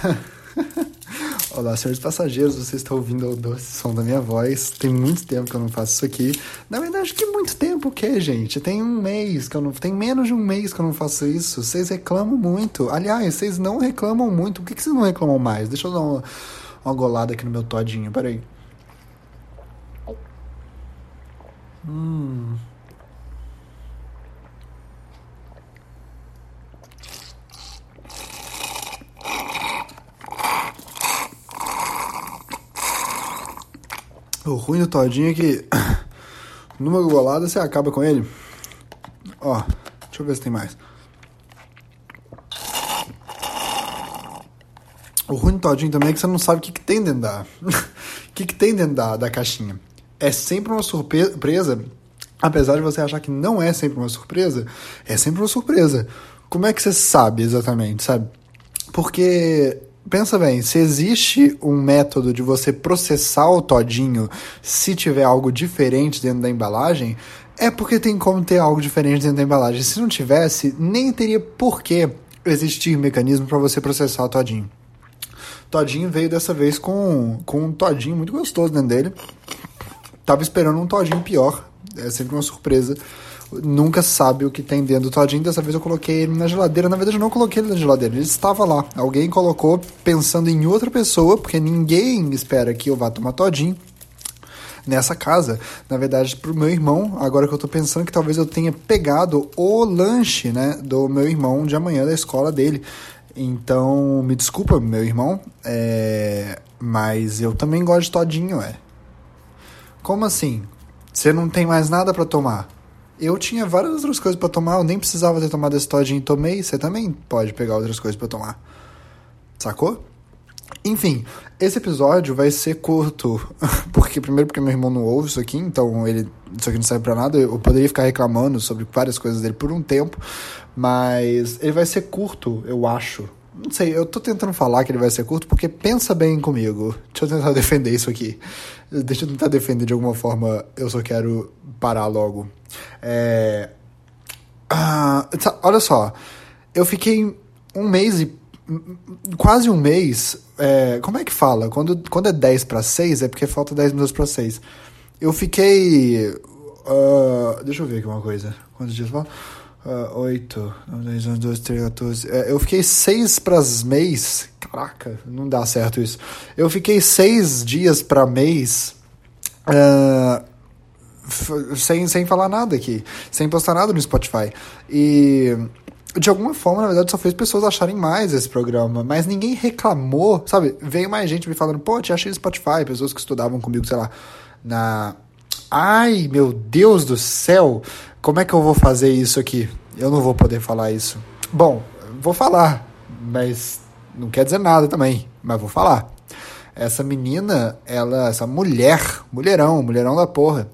Olá, senhores passageiros, vocês estão ouvindo o doce som da minha voz. Tem muito tempo que eu não faço isso aqui. Na verdade, que muito tempo o quê, gente? Tem um mês que eu não. Tem menos de um mês que eu não faço isso. Vocês reclamam muito. Aliás, vocês não reclamam muito. Por que, que vocês não reclamam mais? Deixa eu dar uma, uma golada aqui no meu todinho. Peraí. Hum. O ruim do todinho é que numa golada você acaba com ele. Ó, deixa eu ver se tem mais. O ruim do todinho também é que você não sabe o que, que tem dentro da. o que, que tem dentro da, da caixinha. É sempre uma surpresa, apesar de você achar que não é sempre uma surpresa, é sempre uma surpresa. Como é que você sabe exatamente, sabe? Porque pensa bem, se existe um método de você processar o todinho se tiver algo diferente dentro da embalagem, é porque tem como ter algo diferente dentro da embalagem. Se não tivesse, nem teria por que existir mecanismo para você processar o todinho. Todinho veio dessa vez com, com um todinho muito gostoso dentro dele. Tava esperando um todinho pior. É sempre uma surpresa nunca sabe o que tem dentro do todinho. Dessa vez eu coloquei ele na geladeira. Na verdade, eu não coloquei ele na geladeira, ele estava lá. Alguém colocou pensando em outra pessoa, porque ninguém espera que eu vá tomar todinho nessa casa. Na verdade, pro meu irmão, agora que eu tô pensando que talvez eu tenha pegado o lanche, né, do meu irmão de amanhã da escola dele. Então, me desculpa, meu irmão, é... mas eu também gosto de todinho, é. Como assim? Você não tem mais nada para tomar? Eu tinha várias outras coisas para tomar, eu nem precisava ter tomado esse todinho e tomei. Você também pode pegar outras coisas para tomar. Sacou? Enfim, esse episódio vai ser curto, porque primeiro porque meu irmão não ouve isso aqui, então ele isso aqui não serve para nada. Eu poderia ficar reclamando sobre várias coisas dele por um tempo, mas ele vai ser curto, eu acho. Não sei, eu tô tentando falar que ele vai ser curto porque pensa bem comigo. Deixa eu tentar defender isso aqui. Deixa eu tentar defender de alguma forma. Eu só quero parar logo. É... Ah, tá, olha só, eu fiquei um mês e. Quase um mês. É, como é que fala? Quando, quando é 10 para 6 é porque falta 10 minutos para 6. Eu fiquei. Uh, deixa eu ver aqui uma coisa. Quantos dias faltam? Uh, 8, 10, 11, 12, 13, 14. É, eu fiquei 6 para mês. Caraca, não dá certo isso. Eu fiquei 6 dias para mês. Uh, sem, sem falar nada aqui, sem postar nada no Spotify. E de alguma forma, na verdade, só fez pessoas acharem mais esse programa, mas ninguém reclamou, sabe? Veio mais gente me falando, pô, te achei no Spotify, pessoas que estudavam comigo, sei lá, na. Ai, meu Deus do céu, como é que eu vou fazer isso aqui? Eu não vou poder falar isso. Bom, vou falar, mas não quer dizer nada também, mas vou falar. Essa menina, ela, essa mulher, mulherão, mulherão da porra,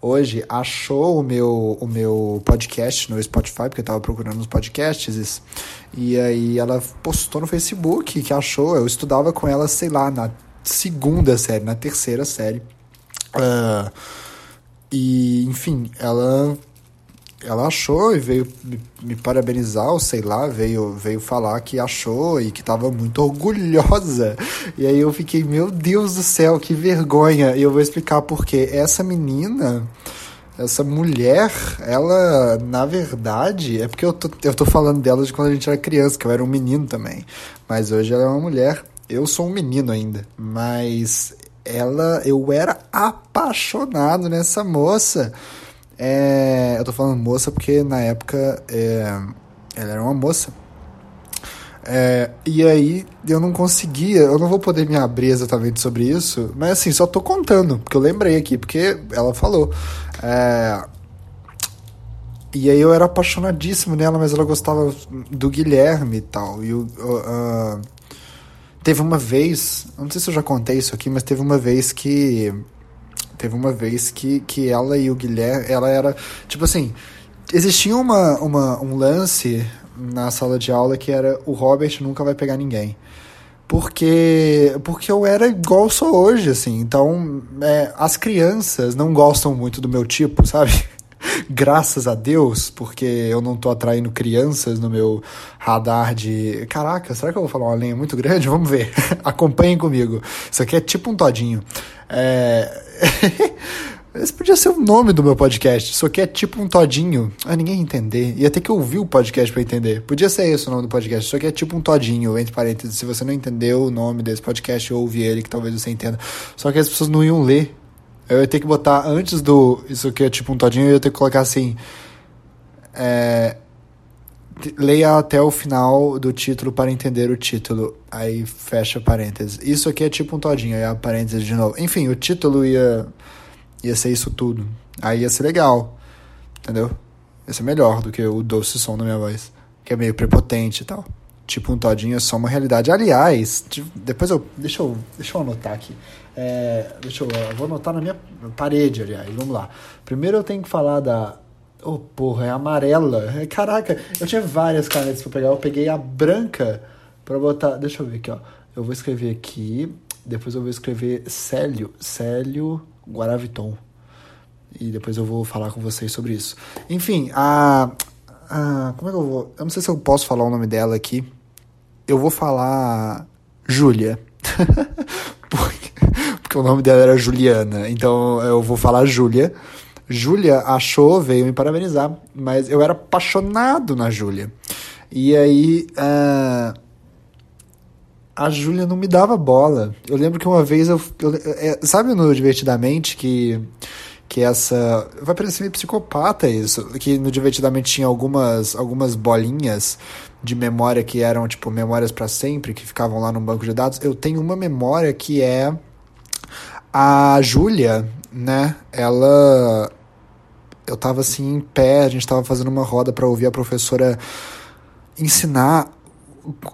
hoje achou o meu, o meu podcast no Spotify, porque eu tava procurando os podcasts, e aí ela postou no Facebook que achou, eu estudava com ela, sei lá, na segunda série, na terceira série. Uh, e, enfim, ela ela achou e veio me, parabenizar, ou sei lá, veio, veio falar que achou e que estava muito orgulhosa. E aí eu fiquei, meu Deus do céu, que vergonha. E eu vou explicar porque essa menina, essa mulher, ela, na verdade, é porque eu tô, eu tô falando dela de quando a gente era criança, que eu era um menino também. Mas hoje ela é uma mulher. Eu sou um menino ainda, mas ela, eu era apaixonado nessa moça. É, eu tô falando moça porque na época é, ela era uma moça. É, e aí eu não conseguia, eu não vou poder me abrir exatamente sobre isso, mas assim, só tô contando, porque eu lembrei aqui, porque ela falou. É, e aí eu era apaixonadíssimo nela, mas ela gostava do Guilherme e tal. E uh, teve uma vez, não sei se eu já contei isso aqui, mas teve uma vez que Teve uma vez que, que ela e o Guilherme, ela era, tipo assim, existia uma, uma, um lance na sala de aula que era o Robert nunca vai pegar ninguém. Porque, porque eu era igual sou hoje, assim. Então, é, as crianças não gostam muito do meu tipo, sabe? graças a Deus, porque eu não tô atraindo crianças no meu radar de. Caraca, será que eu vou falar uma linha muito grande? Vamos ver. Acompanhem comigo. Isso aqui é tipo um todinho. É. Esse podia ser o nome do meu podcast. Isso aqui é tipo um todinho. Ah, ninguém ia entender. Ia ter que ouvir o podcast para entender. Podia ser esse o nome do podcast. Isso aqui é tipo um todinho, entre parênteses. Se você não entendeu o nome desse podcast, ouve ele, que talvez você entenda. Só que as pessoas não iam ler. Eu ia ter que botar antes do. Isso aqui é tipo um todinho, eu ia ter que colocar assim. É, leia até o final do título para entender o título. Aí fecha parênteses. Isso aqui é tipo um todinho, aí a parênteses de novo. Enfim, o título ia ia ser isso tudo. Aí ia ser legal, entendeu? Ia ser melhor do que o doce som da minha voz, que é meio prepotente e tal. Tipo, um todinho é só uma realidade. Aliás, depois eu. Deixa eu, deixa eu anotar aqui. É, deixa eu. Eu vou anotar na minha parede, aliás. Vamos lá. Primeiro eu tenho que falar da. Oh, porra, é amarela. Caraca, eu tinha várias canetas pra pegar. Eu peguei a branca pra botar. Deixa eu ver aqui, ó. Eu vou escrever aqui. Depois eu vou escrever Célio. Célio. Guaraviton. E depois eu vou falar com vocês sobre isso. Enfim, a, a. Como é que eu vou. Eu não sei se eu posso falar o nome dela aqui. Eu vou falar. Júlia. porque, porque o nome dela era Juliana. Então eu vou falar Júlia. Júlia achou, veio me parabenizar, mas eu era apaixonado na Júlia. E aí. Uh, a Júlia não me dava bola. Eu lembro que uma vez eu. eu é, sabe no Divertidamente que. Que essa. Vai parecer meio psicopata isso. Que no Divertidamente tinha algumas, algumas bolinhas de memória que eram, tipo, memórias para sempre, que ficavam lá no banco de dados. Eu tenho uma memória que é. A Júlia, né? Ela. Eu tava assim em pé, a gente tava fazendo uma roda para ouvir a professora ensinar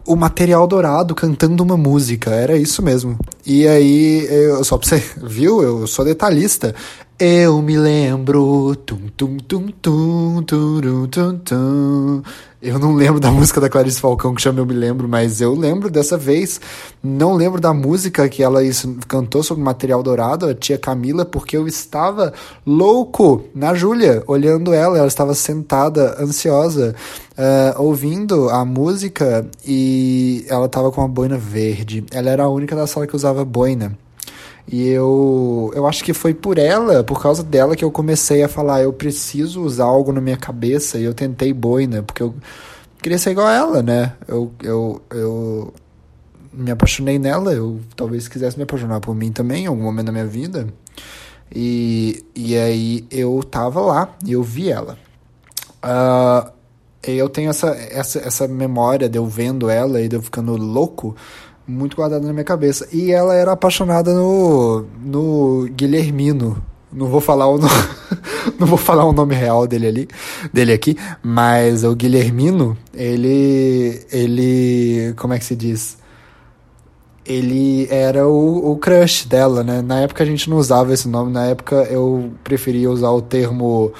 o material dourado cantando uma música, era isso mesmo. E aí, eu, só pra você, viu? Eu sou detalhista. Eu me lembro. Tum, tum, tum, tum, tum, tum, tum, Eu não lembro da música da Clarice Falcão que chama Eu Me Lembro, mas eu lembro dessa vez. Não lembro da música que ela isso, cantou sobre material dourado, a tia Camila, porque eu estava louco na Júlia, olhando ela. Ela estava sentada, ansiosa, uh, ouvindo a música e ela estava com uma boina verde. Ela era a única da sala que usava boina. E eu, eu acho que foi por ela, por causa dela, que eu comecei a falar: eu preciso usar algo na minha cabeça. E eu tentei boina, porque eu queria ser igual a ela, né? Eu, eu, eu me apaixonei nela, eu talvez quisesse me apaixonar por mim também em algum momento da minha vida. E, e aí eu tava lá e eu vi ela. Uh, eu tenho essa, essa, essa memória de eu vendo ela e de eu ficando louco muito guardada na minha cabeça. E ela era apaixonada no, no Guilhermino. Não vou falar o nome, não vou falar o nome real dele ali, dele aqui, mas o Guilhermino, ele ele, como é que se diz? Ele era o, o crush dela, né? Na época a gente não usava esse nome, na época eu preferia usar o termo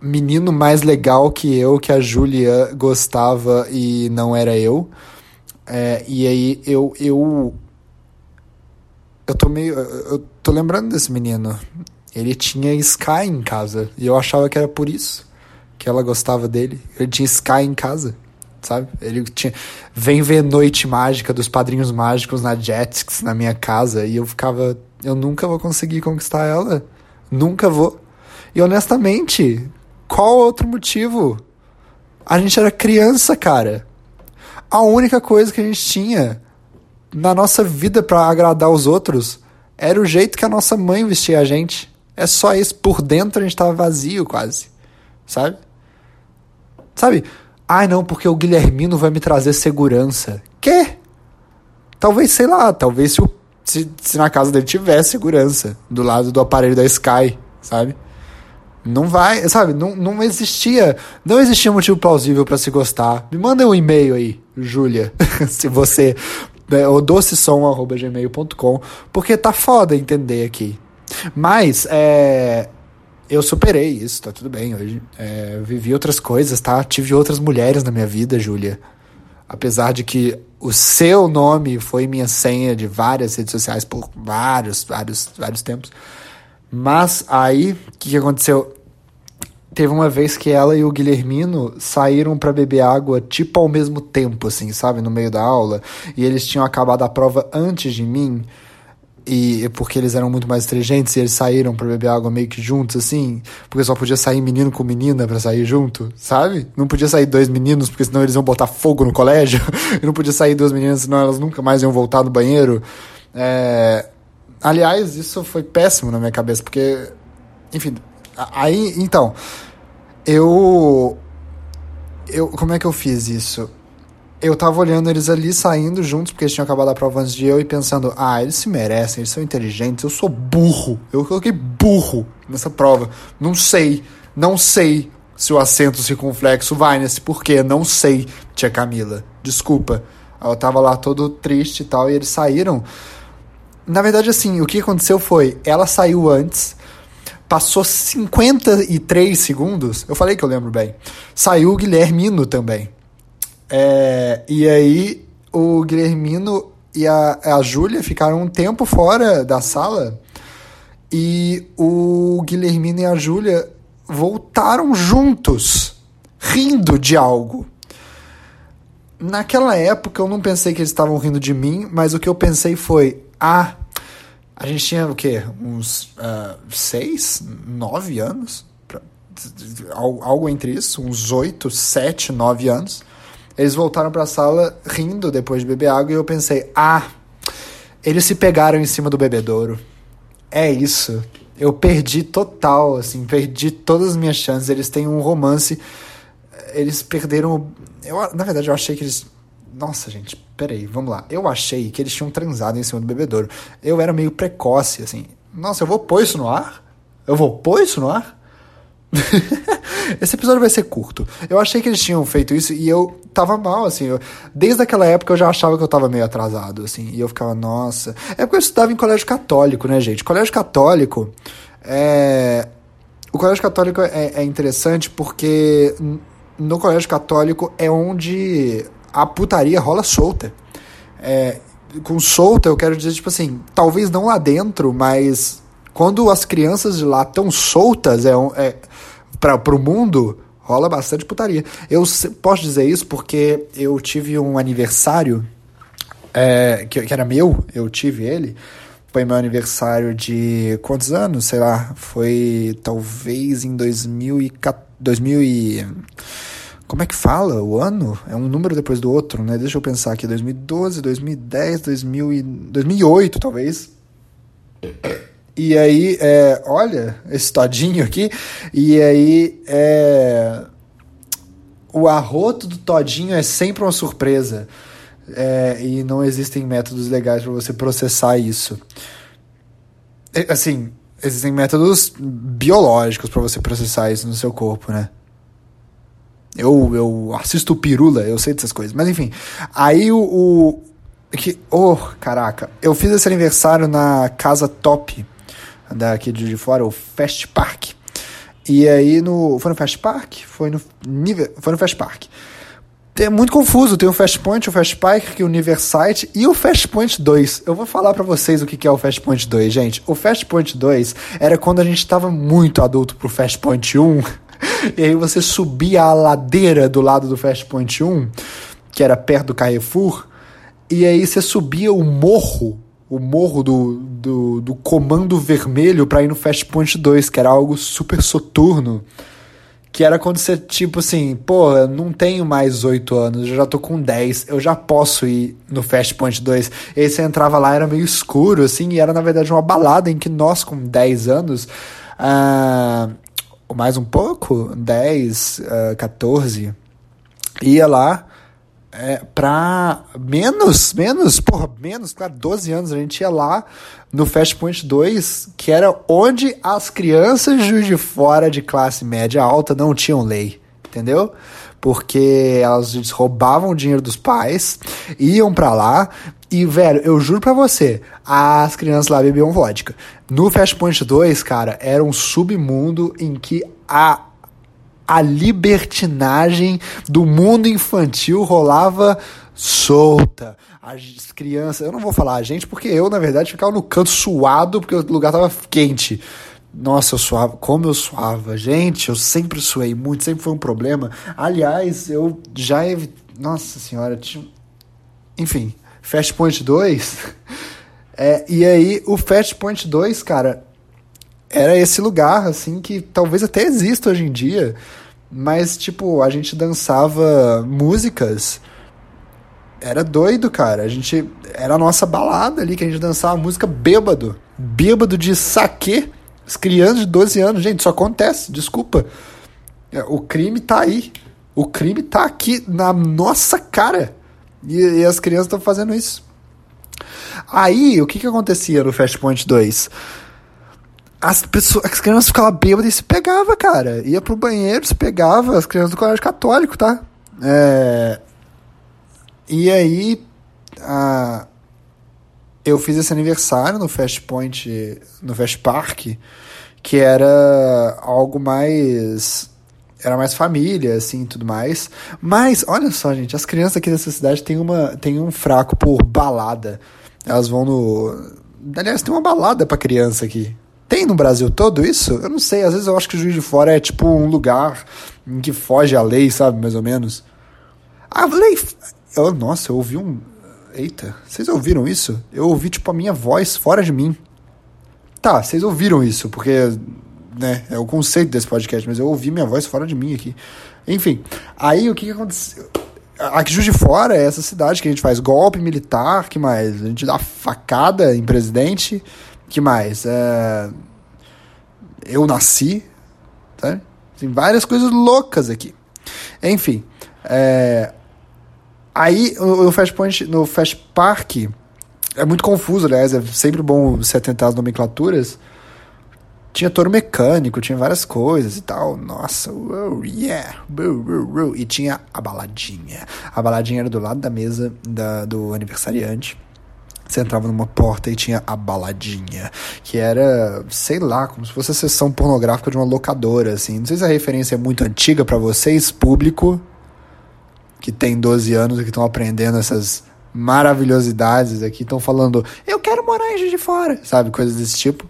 menino mais legal que eu, que a Júlia gostava e não era eu. É, e aí eu, eu. Eu tô meio. Eu tô lembrando desse menino. Ele tinha Sky em casa. E eu achava que era por isso que ela gostava dele. Ele tinha Sky em casa, sabe? Ele tinha. Vem ver Noite Mágica dos Padrinhos Mágicos na Jetix, na minha casa. E eu ficava. Eu nunca vou conseguir conquistar ela. Nunca vou. E honestamente, qual outro motivo? A gente era criança, cara a única coisa que a gente tinha na nossa vida para agradar os outros era o jeito que a nossa mãe vestia a gente. É só isso. Por dentro a gente tava vazio quase. Sabe? Sabe? Ai, não, porque o Guilhermino vai me trazer segurança. Quê? Talvez, sei lá, talvez se, se, se na casa dele tivesse segurança do lado do aparelho da Sky, sabe? Não vai, sabe? Não, não existia, não existia motivo plausível para se gostar. Me manda um e-mail aí, Júlia, se você né, o docesom@gmail.com, porque tá foda entender aqui. Mas é, eu superei isso, tá tudo bem hoje. É, vivi outras coisas, tá? Tive outras mulheres na minha vida, Júlia. Apesar de que o seu nome foi minha senha de várias redes sociais por vários, vários, vários tempos. Mas aí, o que, que aconteceu? teve uma vez que ela e o Guilhermino saíram para beber água, tipo ao mesmo tempo, assim, sabe, no meio da aula. E eles tinham acabado a prova antes de mim. E porque eles eram muito mais inteligentes e eles saíram para beber água meio que juntos, assim, porque só podia sair menino com menina para sair junto, sabe? Não podia sair dois meninos, porque senão eles iam botar fogo no colégio, e não podia sair duas meninas, senão elas nunca mais iam voltar no banheiro. É... Aliás, isso foi péssimo na minha cabeça, porque, enfim, aí, então, eu. Eu, como é que eu fiz isso? Eu tava olhando eles ali saindo juntos, porque eles tinham acabado a prova antes de eu, e pensando, ah, eles se merecem, eles são inteligentes, eu sou burro. Eu coloquei burro nessa prova. Não sei, não sei se o acento circunflexo vai nesse porquê, não sei, tia Camila. Desculpa. Eu tava lá todo triste e tal, e eles saíram. Na verdade, assim, o que aconteceu foi, ela saiu antes, passou 53 segundos, eu falei que eu lembro bem, saiu o Guilhermino também. É, e aí o Guilhermino e a, a Júlia ficaram um tempo fora da sala e o Guilhermino e a Júlia voltaram juntos, rindo de algo. Naquela época eu não pensei que eles estavam rindo de mim, mas o que eu pensei foi: ah, a gente tinha o quê? Uns uh, seis, nove anos? Algo entre isso, uns oito, sete, nove anos. Eles voltaram para a sala rindo depois de beber água e eu pensei: ah, eles se pegaram em cima do bebedouro. É isso. Eu perdi total, assim, perdi todas as minhas chances. Eles têm um romance. Eles perderam. Eu, na verdade, eu achei que eles. Nossa, gente, peraí, vamos lá. Eu achei que eles tinham transado em cima do bebedouro. Eu era meio precoce, assim. Nossa, eu vou pôr isso no ar? Eu vou pôr isso no ar? Esse episódio vai ser curto. Eu achei que eles tinham feito isso e eu tava mal, assim. Eu, desde aquela época eu já achava que eu tava meio atrasado, assim. E eu ficava, nossa. É porque eu estudava em colégio católico, né, gente? Colégio católico é. O colégio católico é, é interessante porque no colégio católico é onde a putaria rola solta. É, com solta eu quero dizer, tipo assim, talvez não lá dentro, mas quando as crianças de lá estão soltas, é, é, para o mundo, rola bastante putaria. Eu posso dizer isso porque eu tive um aniversário é, que, que, era meu, eu tive ele. Foi meu aniversário de quantos anos? Sei lá, foi talvez em 2000 e, 2000 e como é que fala o ano? É um número depois do outro, né? Deixa eu pensar aqui, 2012, 2010, 2000 e, 2008 talvez. E aí, é, olha, esse todinho aqui. E aí, é, o arroto do todinho é sempre uma surpresa. É, e não existem métodos legais para você processar isso. É, assim, existem métodos biológicos para você processar isso no seu corpo, né? Eu, eu assisto Pirula, eu sei dessas coisas. Mas enfim, aí o, o que, oh, caraca, eu fiz esse aniversário na Casa Top daqui de fora, o Fast Park. E aí no. Foi no Fast Park? Foi no. Foi no Fast Park. É muito confuso, tem o Fast Point, o Fast Park, o Universite e o Fast Point 2. Eu vou falar para vocês o que é o Fast Point 2, gente. O Fast Point 2 era quando a gente tava muito adulto pro Fast Point 1. E aí você subia a ladeira do lado do Fast Point 1, que era perto do Carrefour, e aí você subia o morro o morro do, do, do comando vermelho para ir no Fast Point 2, que era algo super soturno. Que era quando você, tipo assim, pô, eu não tenho mais 8 anos, eu já tô com 10, eu já posso ir no Fast Point 2. E aí você entrava lá, era meio escuro, assim, e era na verdade uma balada em que nós, com 10 anos, uh, mais um pouco, 10, uh, 14, ia lá é, pra menos, menos, porra, menos, claro, 12 anos, a gente ia lá no Fast Point 2, que era onde as crianças de fora de classe média alta não tinham lei, entendeu? Porque elas roubavam o dinheiro dos pais, iam para lá, e, velho, eu juro pra você, as crianças lá bebiam vodka. No Fast Point 2, cara, era um submundo em que a a libertinagem do mundo infantil rolava solta. As crianças, eu não vou falar a gente, porque eu, na verdade, ficava no canto suado, porque o lugar tava quente. Nossa, eu suava. Como eu suava. Gente, eu sempre suei muito, sempre foi um problema. Aliás, eu já. Ev... Nossa senhora, tinha. Enfim, Fast Point 2. é, e aí, o Fast Point 2, cara, era esse lugar, assim, que talvez até exista hoje em dia. Mas, tipo, a gente dançava músicas. Era doido, cara. A gente. Era a nossa balada ali, que a gente dançava música bêbado. Bêbado de saque as crianças de 12 anos, gente, isso acontece, desculpa. É, o crime tá aí. O crime tá aqui na nossa cara. E, e as crianças estão fazendo isso. Aí, o que que acontecia no Fast Point 2? As, pessoas, as crianças ficavam bêbadas e se pegava, cara. Ia pro banheiro, se pegava, as crianças do colégio católico, tá? É... E aí, a, eu fiz esse aniversário no Fast Point, no Fast Park, que era algo mais era mais família, assim, tudo mais. Mas, olha só, gente, as crianças aqui dessa cidade têm, uma, têm um fraco por balada. Elas vão no... Aliás, tem uma balada pra criança aqui. Tem no Brasil todo isso? Eu não sei, às vezes eu acho que o Juiz de Fora é tipo um lugar em que foge a lei, sabe, mais ou menos. A lei... Eu, nossa, eu ouvi um... Eita, vocês ouviram isso? Eu ouvi, tipo, a minha voz fora de mim. Tá, vocês ouviram isso, porque né, é o conceito desse podcast, mas eu ouvi minha voz fora de mim aqui. Enfim, aí o que, que aconteceu? Aqui Juiz de Fora é essa cidade que a gente faz golpe militar, que mais? A gente dá facada em presidente, que mais? É... Eu nasci, tá? Tem várias coisas loucas aqui. Enfim, é... Aí, no Fast Point, no Fast Park, é muito confuso, aliás, é sempre bom você atentar as nomenclaturas. Tinha touro mecânico, tinha várias coisas e tal. Nossa, oh, yeah. E tinha a baladinha. A baladinha era do lado da mesa da, do aniversariante. Você entrava numa porta e tinha a baladinha, que era, sei lá, como se fosse a sessão pornográfica de uma locadora, assim. Não sei se a referência é muito antiga para vocês, público, que tem 12 anos e que estão aprendendo essas maravilhosidades aqui, estão falando, eu quero morar em Juiz de Fora, sabe? Coisas desse tipo.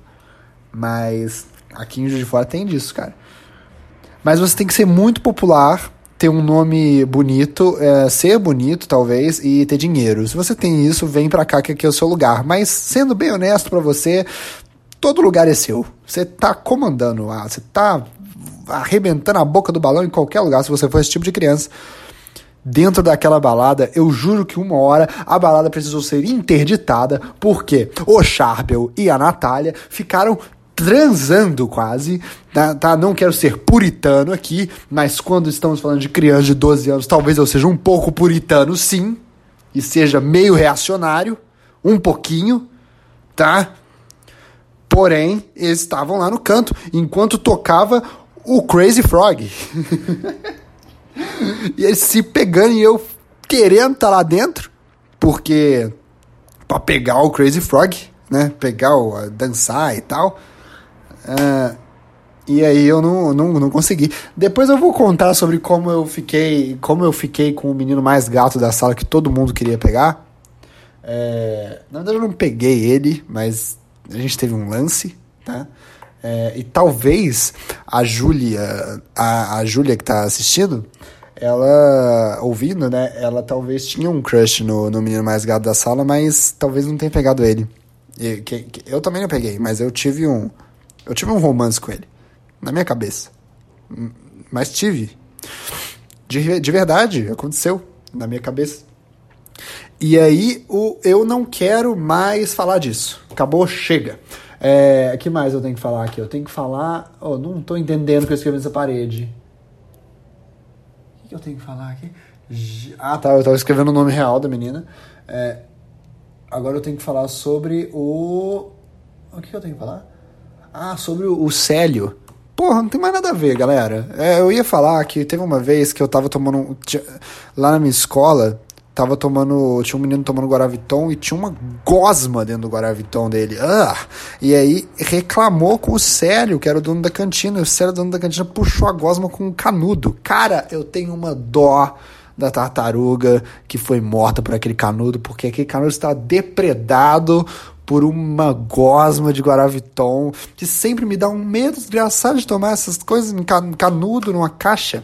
Mas aqui em Juiz de Fora tem disso, cara. Mas você tem que ser muito popular, ter um nome bonito, é, ser bonito, talvez, e ter dinheiro. Se você tem isso, vem pra cá que aqui é o seu lugar. Mas, sendo bem honesto para você, todo lugar é seu. Você tá comandando lá, você tá arrebentando a boca do balão em qualquer lugar, se você for esse tipo de criança dentro daquela balada, eu juro que uma hora a balada precisou ser interditada porque o Charbel e a Natália ficaram transando quase, tá, tá? Não quero ser puritano aqui, mas quando estamos falando de crianças de 12 anos, talvez eu seja um pouco puritano, sim, e seja meio reacionário, um pouquinho, tá? Porém, eles estavam lá no canto, enquanto tocava o Crazy Frog. e eles se pegando e eu querendo estar tá lá dentro, porque para pegar o Crazy Frog, né? Pegar o dançar e tal. Uh, e aí eu não, não, não consegui. Depois eu vou contar sobre como eu fiquei, como eu fiquei com o menino mais gato da sala que todo mundo queria pegar. É, na verdade eu não peguei ele, mas a gente teve um lance, tá? É, e talvez a Júlia, a, a Júlia que tá assistindo, ela, ouvindo, né, ela talvez tinha um crush no, no menino mais gato da sala, mas talvez não tenha pegado ele. E, que, que, eu também não peguei, mas eu tive um, eu tive um romance com ele, na minha cabeça. Mas tive. De, de verdade, aconteceu na minha cabeça. E aí, o, eu não quero mais falar disso. Acabou, chega. É, que mais eu tenho que falar aqui? Eu tenho que falar. Oh, não estou entendendo o que eu escrevi nessa parede. O que eu tenho que falar aqui? Ah, tá. Eu estava escrevendo o nome real da menina. É, agora eu tenho que falar sobre o. O que eu tenho que falar? Ah, sobre o, Célio. Porra, não tem mais nada a ver, galera. É, eu ia falar que teve uma vez que eu tava tomando. Lá na minha escola, tava tomando. Tinha um menino tomando Guaraviton e tinha uma gosma dentro do Guaraviton dele. Ah! E aí reclamou com o Célio, que era o dono da cantina. E o Célio, dono da cantina, puxou a gosma com um canudo. Cara, eu tenho uma dó da tartaruga que foi morta por aquele canudo, porque aquele canudo está depredado por uma gosma de Guaraviton, que sempre me dá um medo desgraçado de tomar essas coisas em canudo, numa caixa,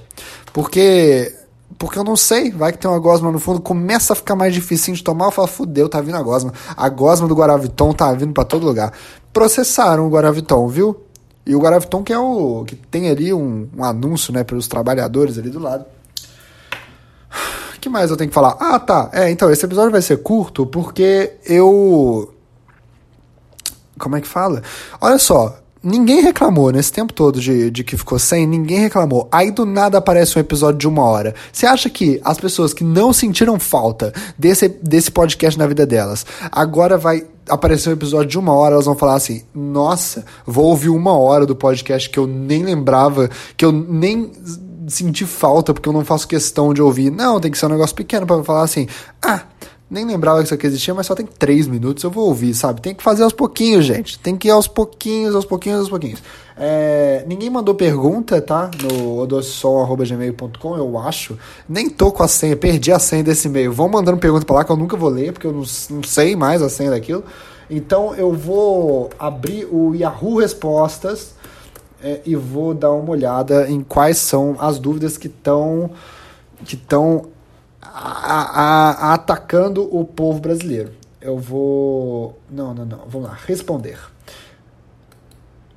porque porque eu não sei, vai que tem uma gosma no fundo, começa a ficar mais difícil de tomar, eu falo, fudeu, tá vindo a gosma. A gosma do Guaraviton tá vindo para todo lugar. Processaram o Guaraviton, viu? E o Guaraviton que é o que tem ali um, um anúncio, né, para os trabalhadores ali do lado. Que mais eu tenho que falar? Ah, tá. É, então esse episódio vai ser curto porque eu como é que fala? Olha só, Ninguém reclamou nesse tempo todo de, de que ficou sem, ninguém reclamou. Aí do nada aparece um episódio de uma hora. Você acha que as pessoas que não sentiram falta desse, desse podcast na vida delas, agora vai aparecer um episódio de uma hora, elas vão falar assim: Nossa, vou ouvir uma hora do podcast que eu nem lembrava, que eu nem senti falta porque eu não faço questão de ouvir. Não, tem que ser um negócio pequeno para falar assim: Ah nem lembrava que isso aqui existia, mas só tem três minutos, eu vou ouvir, sabe? Tem que fazer aos pouquinhos, gente. Tem que ir aos pouquinhos, aos pouquinhos, aos pouquinhos. É, ninguém mandou pergunta, tá? No odossom.gmail.com, eu acho. Nem tô com a senha, perdi a senha desse e-mail. Vão mandando pergunta pra lá que eu nunca vou ler, porque eu não, não sei mais a senha daquilo. Então eu vou abrir o Yahoo Respostas é, e vou dar uma olhada em quais são as dúvidas que estão que estão a, a, atacando o povo brasileiro. Eu vou. Não, não, não. Vamos lá. Responder.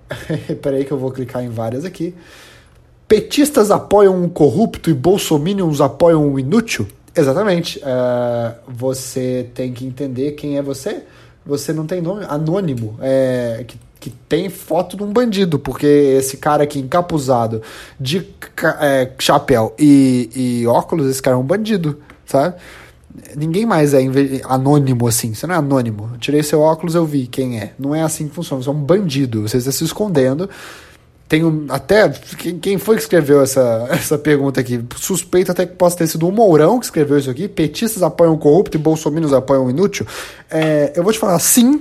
Peraí que eu vou clicar em várias aqui. Petistas apoiam um corrupto e bolsominions apoiam um inútil? Exatamente. Uh, você tem que entender quem é você. Você não tem nome. Anônimo. É, que, que tem foto de um bandido. Porque esse cara aqui encapuzado de é, chapéu e, e óculos, esse cara é um bandido sabe? Ninguém mais é anônimo assim. Você não é anônimo. Eu tirei seu óculos, eu vi quem é. Não é assim que funciona. Você é um bandido. Você está se escondendo. Tem um, até. Quem foi que escreveu essa, essa pergunta aqui? Suspeito até que possa ter sido o Mourão que escreveu isso aqui. Petistas apoiam o corrupto e bolsominions apoiam o inútil. É, eu vou te falar, sim,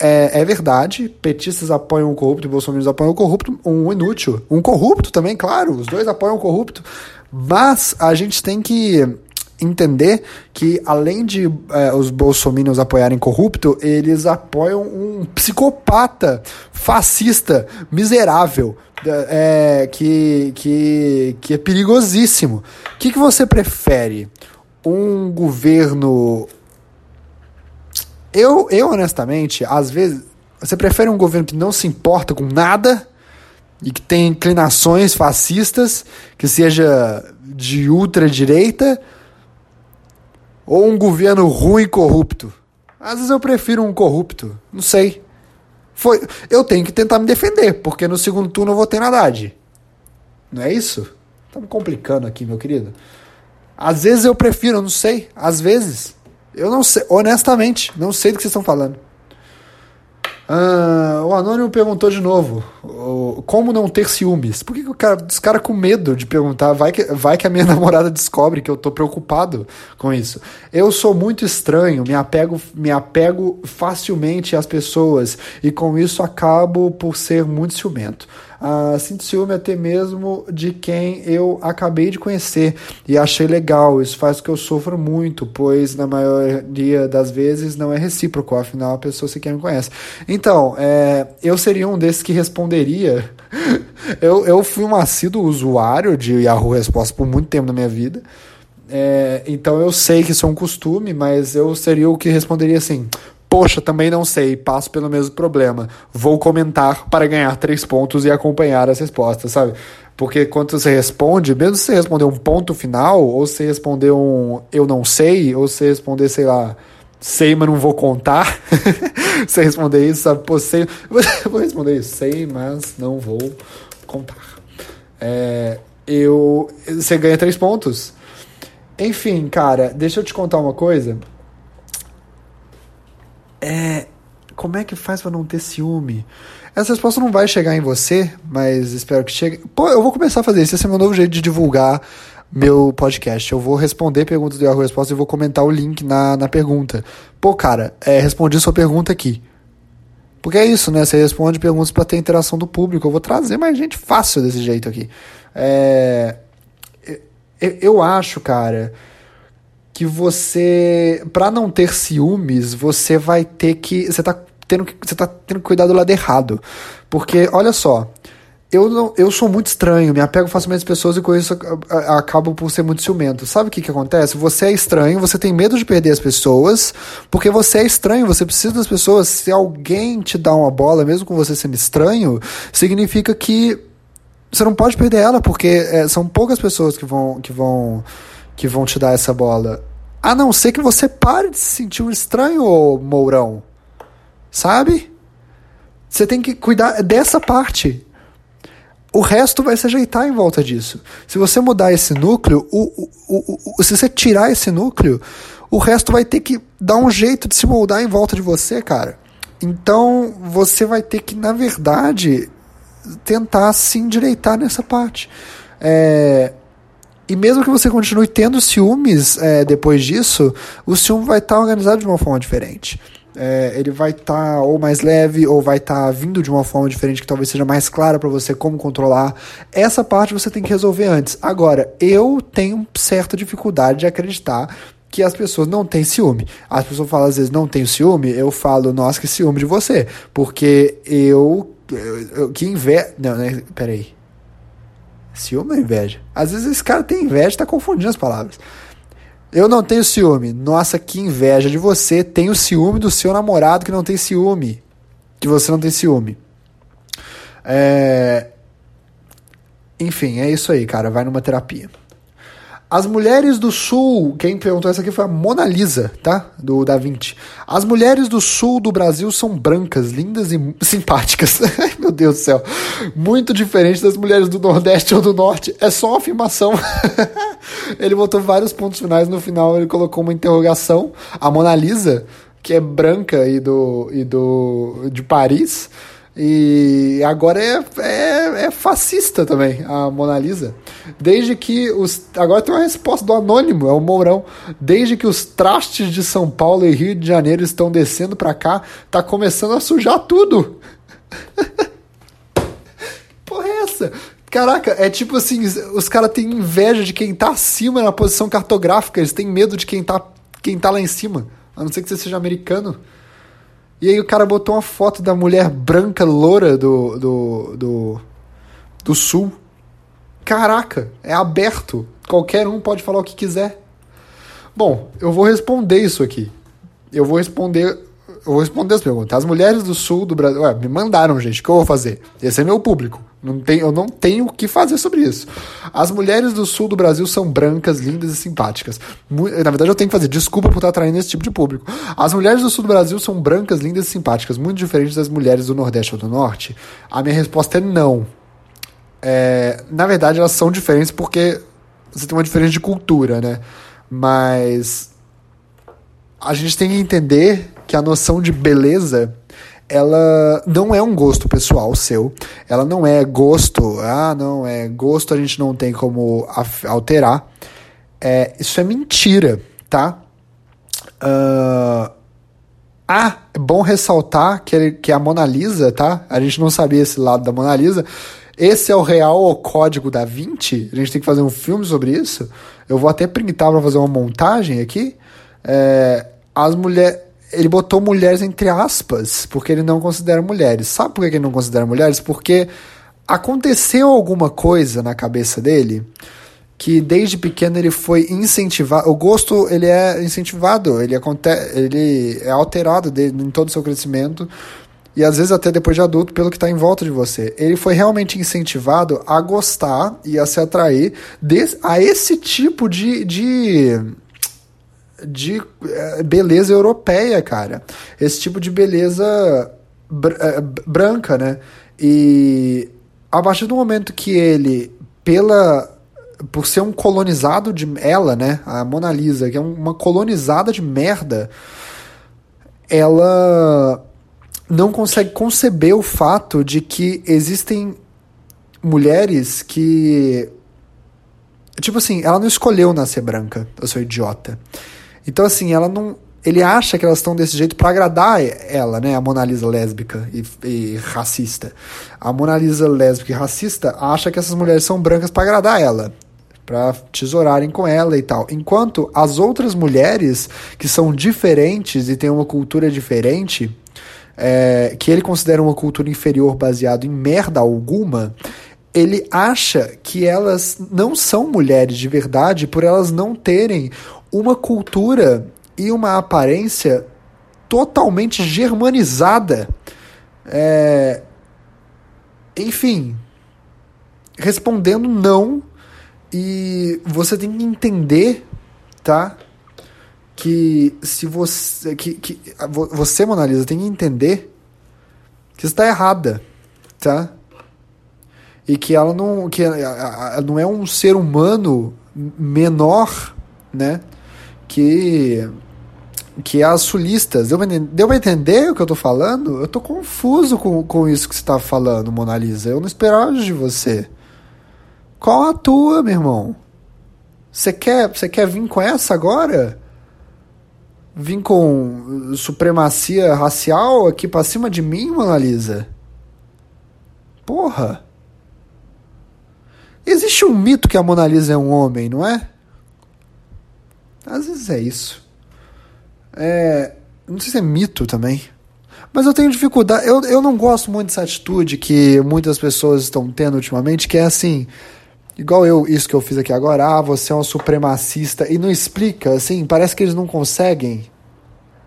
é, é, verdade, petistas apoiam o corrupto e bolsominions apoiam o corrupto, um inútil. Um corrupto também, claro, os dois apoiam o corrupto. Mas a gente tem que entender que, além de é, os bolsominions apoiarem corrupto, eles apoiam um psicopata, fascista, miserável, é, que, que, que é perigosíssimo. O que, que você prefere? Um governo. Eu, eu, honestamente, às vezes. Você prefere um governo que não se importa com nada e que tem inclinações fascistas, que seja de ultradireita, ou um governo ruim e corrupto? Às vezes eu prefiro um corrupto. Não sei. Foi, eu tenho que tentar me defender, porque no segundo turno eu vou ter Haddad. Não é isso? Tá me complicando aqui, meu querido. Às vezes eu prefiro, não sei. Às vezes. Eu não sei, honestamente, não sei do que vocês estão falando. Ah, o Anônimo perguntou de novo: como não ter ciúmes? Por que, que o cara, os caras com medo de perguntar? Vai que, vai que a minha namorada descobre que eu tô preocupado com isso. Eu sou muito estranho, me apego, me apego facilmente às pessoas e com isso acabo por ser muito ciumento. Ah, sinto ciúme até mesmo de quem eu acabei de conhecer e achei legal. Isso faz com que eu sofra muito, pois na maioria das vezes não é recíproco, afinal a pessoa sequer me conhece. Então, é, eu seria um desses que responderia. eu, eu fui um assíduo usuário de Yahoo Resposta por muito tempo na minha vida. É, então eu sei que isso é um costume, mas eu seria o que responderia assim: Poxa, também não sei, passo pelo mesmo problema. Vou comentar para ganhar três pontos e acompanhar as respostas, sabe? Porque quando você responde, mesmo se você responder um ponto final, ou se responder um eu não sei, ou se responder, sei lá, sei, mas não vou contar. você responder isso, sabe? Pô, sei, vou responder isso, sei, mas não vou contar. É, eu, você ganha três pontos. Enfim, cara, deixa eu te contar uma coisa. É. Como é que faz para não ter ciúme? Essa resposta não vai chegar em você, mas espero que chegue. Pô, eu vou começar a fazer isso. Esse é meu novo jeito de divulgar meu podcast. Eu vou responder perguntas do Yahoo Resposta e vou comentar o link na, na pergunta. Pô, cara, é, respondi sua pergunta aqui. Porque é isso, né? Você responde perguntas para ter interação do público. Eu vou trazer mais gente fácil desse jeito aqui. É, eu, eu acho, cara que você, para não ter ciúmes, você vai ter que, você tá tendo que, você tá tendo que cuidar do lado errado. Porque, olha só, eu, não, eu sou muito estranho, me apego facilmente às pessoas e com isso acabo por ser muito ciumento. Sabe o que, que acontece? Você é estranho, você tem medo de perder as pessoas, porque você é estranho, você precisa das pessoas. Se alguém te dá uma bola, mesmo com você sendo estranho, significa que você não pode perder ela, porque é, são poucas pessoas que vão, que, vão, que vão te dar essa bola. A não ser que você pare de se sentir um estranho, Mourão. Sabe? Você tem que cuidar dessa parte o resto vai se ajeitar em volta disso. Se você mudar esse núcleo, o, o, o, se você tirar esse núcleo, o resto vai ter que dar um jeito de se moldar em volta de você, cara. Então você vai ter que, na verdade, tentar se endireitar nessa parte. É, e mesmo que você continue tendo ciúmes é, depois disso, o ciúme vai estar organizado de uma forma diferente é, ele vai estar tá ou mais leve ou vai estar tá vindo de uma forma diferente que talvez seja mais clara para você como controlar. Essa parte você tem que resolver antes. Agora, eu tenho certa dificuldade de acreditar que as pessoas não têm ciúme. As pessoas falam às vezes não tenho ciúme, eu falo, nossa, que ciúme de você, porque eu, eu, eu que inveja, não, né, peraí. Ciúme ou inveja? Às vezes esse cara tem inveja, tá confundindo as palavras. Eu não tenho ciúme. Nossa, que inveja de você. Tenho ciúme do seu namorado que não tem ciúme. Que você não tem ciúme. É... Enfim, é isso aí, cara. Vai numa terapia. As mulheres do sul, quem perguntou essa aqui foi a Mona Lisa, tá? Do Da Vinci. As mulheres do sul do Brasil são brancas, lindas e simpáticas. Ai, meu Deus do céu. Muito diferente das mulheres do Nordeste ou do Norte. É só uma afirmação. ele botou vários pontos finais no final, ele colocou uma interrogação. A Mona Lisa, que é branca e do, e do de Paris, e agora é, é, é, fascista também, a Mona Lisa. Desde que os. Agora tem uma resposta do anônimo, é o Mourão. Desde que os trastes de São Paulo e Rio de Janeiro estão descendo para cá, tá começando a sujar tudo. Porra, é essa? Caraca, é tipo assim: os caras têm inveja de quem tá acima na posição cartográfica, eles têm medo de quem tá, quem tá lá em cima. A não ser que você seja americano. E aí o cara botou uma foto da mulher branca loura do, do, do, do sul. Caraca, é aberto. Qualquer um pode falar o que quiser. Bom, eu vou responder isso aqui. Eu vou responder eu vou responder as perguntas. As mulheres do sul do Brasil. Ué, me mandaram, gente. O que eu vou fazer? Esse é meu público. Não tem, eu não tenho o que fazer sobre isso. As mulheres do sul do Brasil são brancas, lindas e simpáticas. Na verdade, eu tenho que fazer desculpa por estar atraindo esse tipo de público. As mulheres do sul do Brasil são brancas, lindas e simpáticas, muito diferentes das mulheres do Nordeste ou do Norte. A minha resposta é não. É, na verdade, elas são diferentes porque você tem uma diferença de cultura, né? Mas a gente tem que entender que a noção de beleza ela não é um gosto pessoal seu, ela não é gosto, ah, não, é gosto a gente não tem como alterar. É, isso é mentira, tá? Uh, ah, é bom ressaltar que, que a Mona Lisa, tá? A gente não sabia esse lado da Mona Lisa. Esse é o real código da 20. A gente tem que fazer um filme sobre isso. Eu vou até printar para fazer uma montagem aqui. É, as mulheres ele botou mulheres entre aspas, porque ele não considera mulheres. Sabe por que ele não considera mulheres? Porque aconteceu alguma coisa na cabeça dele que desde pequeno ele foi incentivado. O gosto ele é incentivado, ele, acontece, ele é alterado em todo o seu crescimento e às vezes até depois de adulto pelo que está em volta de você. Ele foi realmente incentivado a gostar e a se atrair a esse tipo de, de de eh, beleza europeia, cara. Esse tipo de beleza br eh, branca, né? E a partir do momento que ele, pela por ser um colonizado de ela, né, a Mona Lisa, que é uma colonizada de merda, ela não consegue conceber o fato de que existem mulheres que tipo assim, ela não escolheu nascer branca, eu sou idiota. Então, assim, ela não. Ele acha que elas estão desse jeito para agradar ela, né? A Mona Lisa lésbica e, e, racista. A Mona Lisa lésbica e racista acha que essas mulheres são brancas para agradar ela, para tesourarem com ela e tal. Enquanto as outras mulheres que são diferentes e têm uma cultura diferente, é, que ele considera uma cultura inferior baseado em merda alguma, ele acha que elas não são mulheres de verdade por elas não terem uma cultura e uma aparência totalmente germanizada. É... Enfim, respondendo não, e você tem que entender, tá? Que se você. Que, que, você, Mona Lisa, tem que entender que está errada, tá? E que ela não. Que ela não é um ser humano menor, né? Que que as sulistas. Deu pra, deu pra entender o que eu tô falando? Eu tô confuso com, com isso que você tá falando, Mona Lisa. Eu não esperava de você. Qual a tua, meu irmão? Você quer, você quer vir com essa agora? Vir com supremacia racial aqui pra cima de mim, Mona Lisa? Porra! Existe um mito que a Mona Lisa é um homem, não é? Às vezes é isso. É, não sei se é mito também. Mas eu tenho dificuldade. Eu, eu não gosto muito dessa atitude que muitas pessoas estão tendo ultimamente, que é assim. Igual eu, isso que eu fiz aqui agora, ah, você é um supremacista, e não explica, assim, parece que eles não conseguem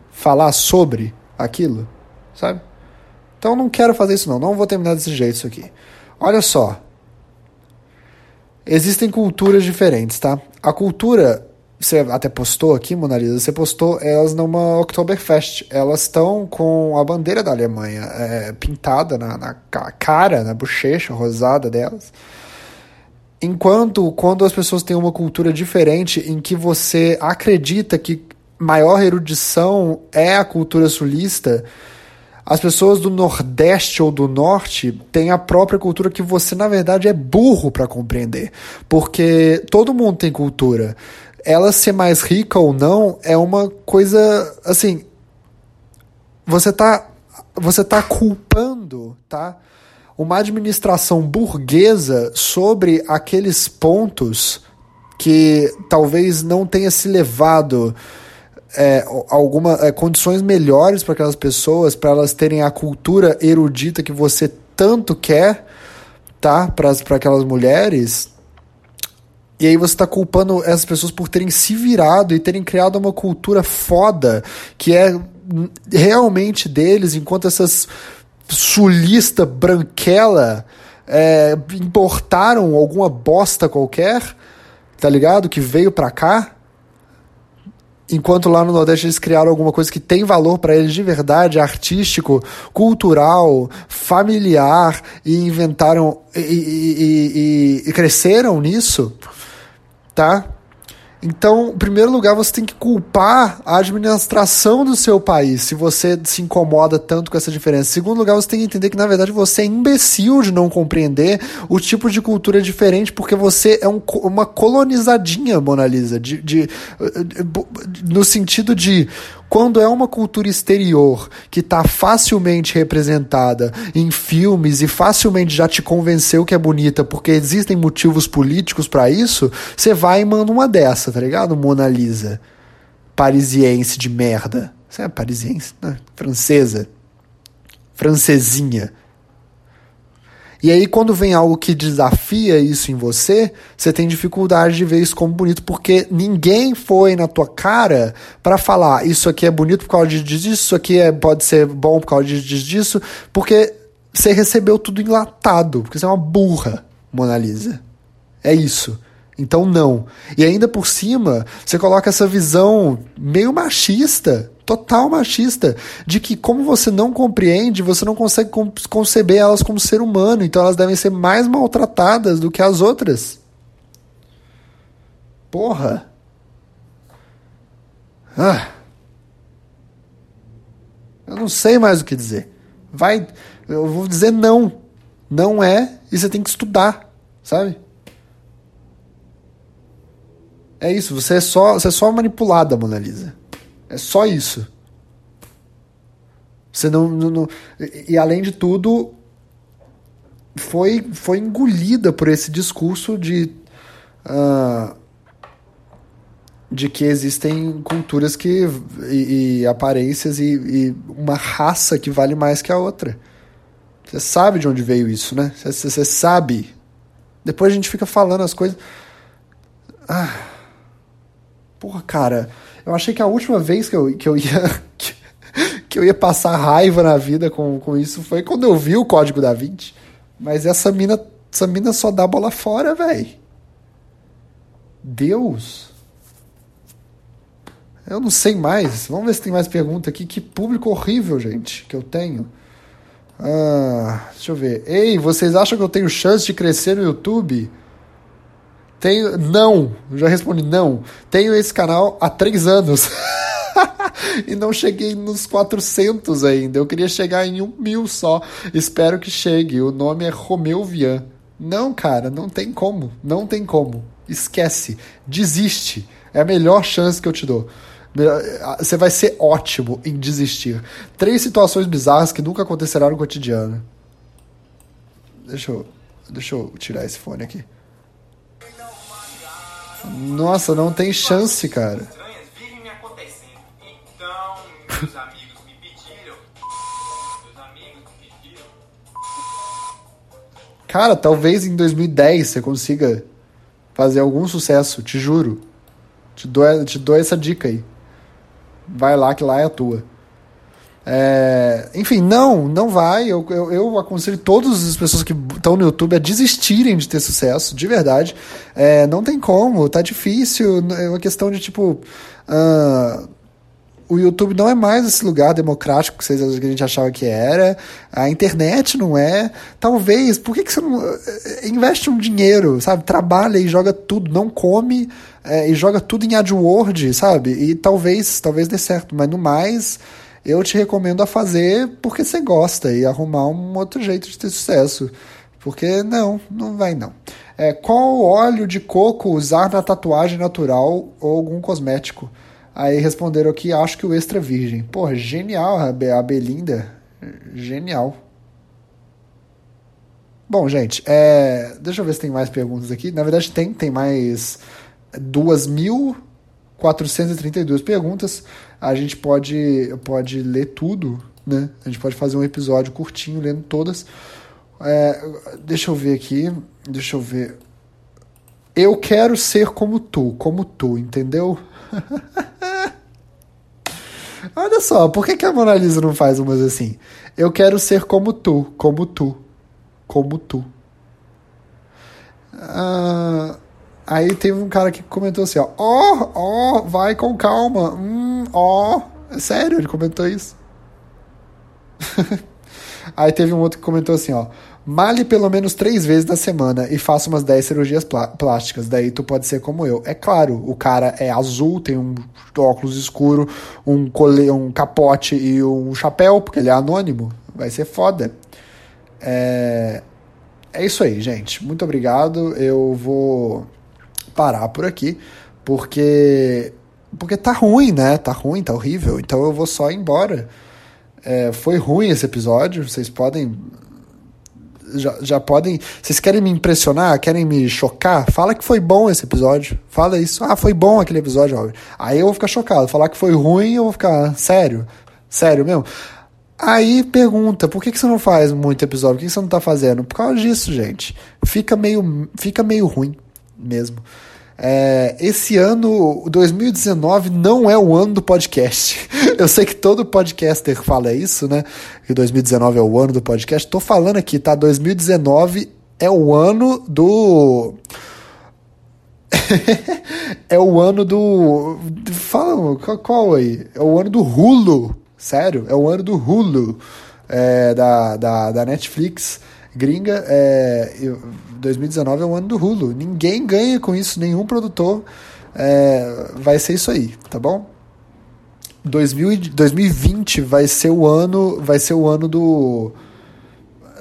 falar sobre aquilo, sabe? Então eu não quero fazer isso não, não vou terminar desse jeito isso aqui. Olha só. Existem culturas diferentes, tá? A cultura você até postou aqui, Mona Lisa, você postou elas numa Oktoberfest. Elas estão com a bandeira da Alemanha é, pintada na, na, cara, na bochecha rosada delas. Enquanto quando as pessoas têm uma cultura diferente em que você acredita que maior erudição é a cultura sulista, as pessoas do Nordeste ou do Norte têm a própria cultura que você, na verdade, é burro para compreender. Porque todo mundo tem cultura ela ser mais rica ou não é uma coisa assim. Você tá você tá culpando, tá? Uma administração burguesa sobre aqueles pontos que talvez não tenha se levado é, é, condições melhores para aquelas pessoas, para elas terem a cultura erudita que você tanto quer, tá? Para aquelas mulheres, e aí você está culpando essas pessoas por terem se virado e terem criado uma cultura foda que é realmente deles, enquanto essas sulista branquela é, importaram alguma bosta qualquer, tá ligado? Que veio pra cá. Enquanto lá no Nordeste eles criaram alguma coisa que tem valor para eles de verdade, artístico, cultural, familiar, e inventaram e, e, e, e cresceram nisso tá? Então, em primeiro lugar, você tem que culpar a administração do seu país, se você se incomoda tanto com essa diferença. Em segundo lugar, você tem que entender que, na verdade, você é imbecil de não compreender o tipo de cultura diferente, porque você é um, uma colonizadinha, Mona Lisa, de, de, de, no sentido de quando é uma cultura exterior que está facilmente representada em filmes e facilmente já te convenceu que é bonita porque existem motivos políticos para isso, você vai e manda uma dessa, tá ligado? Mona Lisa. Parisiense de merda. Você é parisiense? Não, francesa. Francesinha. E aí, quando vem algo que desafia isso em você, você tem dificuldade de ver isso como bonito, porque ninguém foi na tua cara para falar isso aqui é bonito por causa disso, isso aqui é, pode ser bom por causa disso, porque você recebeu tudo enlatado, porque você é uma burra, Mona Lisa. É isso. Então, não. E ainda por cima, você coloca essa visão meio machista total machista, de que como você não compreende, você não consegue conceber elas como ser humano, então elas devem ser mais maltratadas do que as outras. Porra. Ah. Eu não sei mais o que dizer. Vai, eu vou dizer não. Não é, e você tem que estudar, sabe? É isso, você é só, você é só manipulada, Mona Lisa. É só isso. Você não, não, não, e além de tudo, foi, foi engolida por esse discurso de uh, de que existem culturas que e, e aparências e, e, uma raça que vale mais que a outra. Você sabe de onde veio isso, né? Você, você sabe. Depois a gente fica falando as coisas. Ah. Porra, cara. Eu achei que a última vez que eu, que eu ia. Que, eu ia passar raiva na vida com, com isso foi quando eu vi o código da 20. Mas essa mina, essa mina só dá bola fora, velho. Deus. Eu não sei mais. Vamos ver se tem mais pergunta aqui. Que público horrível, gente, que eu tenho. Ah, deixa eu ver. Ei, vocês acham que eu tenho chance de crescer no YouTube? Tenho. Não. Já respondi não. Tenho esse canal há três anos. e não cheguei nos 400 ainda. Eu queria chegar em um mil só. Espero que chegue. O nome é Romeu Vian. Não, cara, não tem como. Não tem como. Esquece. Desiste. É a melhor chance que eu te dou. Você vai ser ótimo em desistir. Três situações bizarras que nunca acontecerão no cotidiano. Deixa eu, deixa eu tirar esse fone aqui. Nossa, não tem chance, cara. Cara, talvez em 2010 você consiga fazer algum sucesso, te juro. Te dou, te dou essa dica aí. Vai lá que lá é a tua. É, enfim, não, não vai. Eu, eu, eu, aconselho todas as pessoas que estão no YouTube a desistirem de ter sucesso, de verdade. É, não tem como, tá difícil. É uma questão de tipo. Uh, o YouTube não é mais esse lugar democrático que, vocês, que a gente achava que era. A internet não é. Talvez, por que, que você não. É, investe um dinheiro, sabe? Trabalha e joga tudo, não come é, e joga tudo em AdWord, sabe? E talvez, talvez dê certo, mas no mais eu te recomendo a fazer porque você gosta e arrumar um outro jeito de ter sucesso. Porque não, não vai não. É, qual óleo de coco usar na tatuagem natural ou algum cosmético? Aí responderam aqui, acho que o extra virgem. Porra, genial a Belinda. Genial. Bom, gente, é... deixa eu ver se tem mais perguntas aqui. Na verdade, tem, tem mais 2.432 perguntas. A gente pode, pode ler tudo, né? A gente pode fazer um episódio curtinho lendo todas. É, deixa eu ver aqui. Deixa eu ver. Eu quero ser como tu, como tu, entendeu? Olha só, por que, que a Mona Lisa não faz umas assim? Eu quero ser como tu, como tu, como tu. Ah, Aí teve um cara que comentou assim, ó, ó, oh, ó, oh, vai com calma, hum, ó, oh. sério, ele comentou isso. Aí teve um outro que comentou assim, ó, male pelo menos três vezes na semana e faça umas 10 cirurgias plásticas, daí tu pode ser como eu. É claro, o cara é azul, tem um óculos escuro, um, cole, um capote e um chapéu, porque ele é anônimo, vai ser foda. É, é isso aí, gente. Muito obrigado. Eu vou parar por aqui, porque porque tá ruim, né? Tá ruim, tá horrível. Então eu vou só ir embora. É, foi ruim esse episódio. Vocês podem já, já podem. Vocês querem me impressionar? Querem me chocar? Fala que foi bom esse episódio. Fala isso. Ah, foi bom aquele episódio, Robert. Aí eu vou ficar chocado. Falar que foi ruim, eu vou ficar. Sério? Sério mesmo? Aí pergunta, por que, que você não faz muito episódio? Por que, que você não tá fazendo? Por causa disso, gente. Fica meio, fica meio ruim mesmo. É, esse ano, 2019, não é o ano do podcast. Eu sei que todo podcaster fala isso, né? Que 2019 é o ano do podcast. Tô falando aqui, tá? 2019 é o ano do. é o ano do. Fala, qual, qual aí? É o ano do Hulu. Sério? É o ano do Hulu. É, da, da, da Netflix gringa. É, 2019 é o ano do Hulu. Ninguém ganha com isso, nenhum produtor. É, vai ser isso aí, tá bom? 2000, 2020 vai ser o ano, vai ser o ano do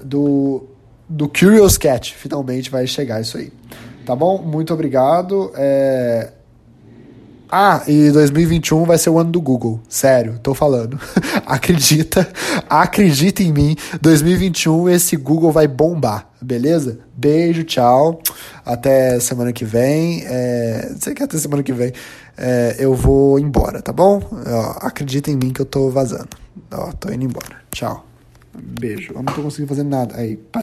do do Curious Cat. Finalmente vai chegar isso aí, tá bom? Muito obrigado. É, Ah, e 2021 vai ser o ano do Google. Sério, tô falando. acredita, acredita em mim. 2021 esse Google vai bombar, beleza? Beijo, tchau. Até semana que vem. É, sei que até semana que vem é, eu vou embora, tá bom? Ó, acredita em mim que eu tô vazando. Ó, tô indo embora. Tchau. Beijo. Eu não tô conseguindo fazer nada. Aí,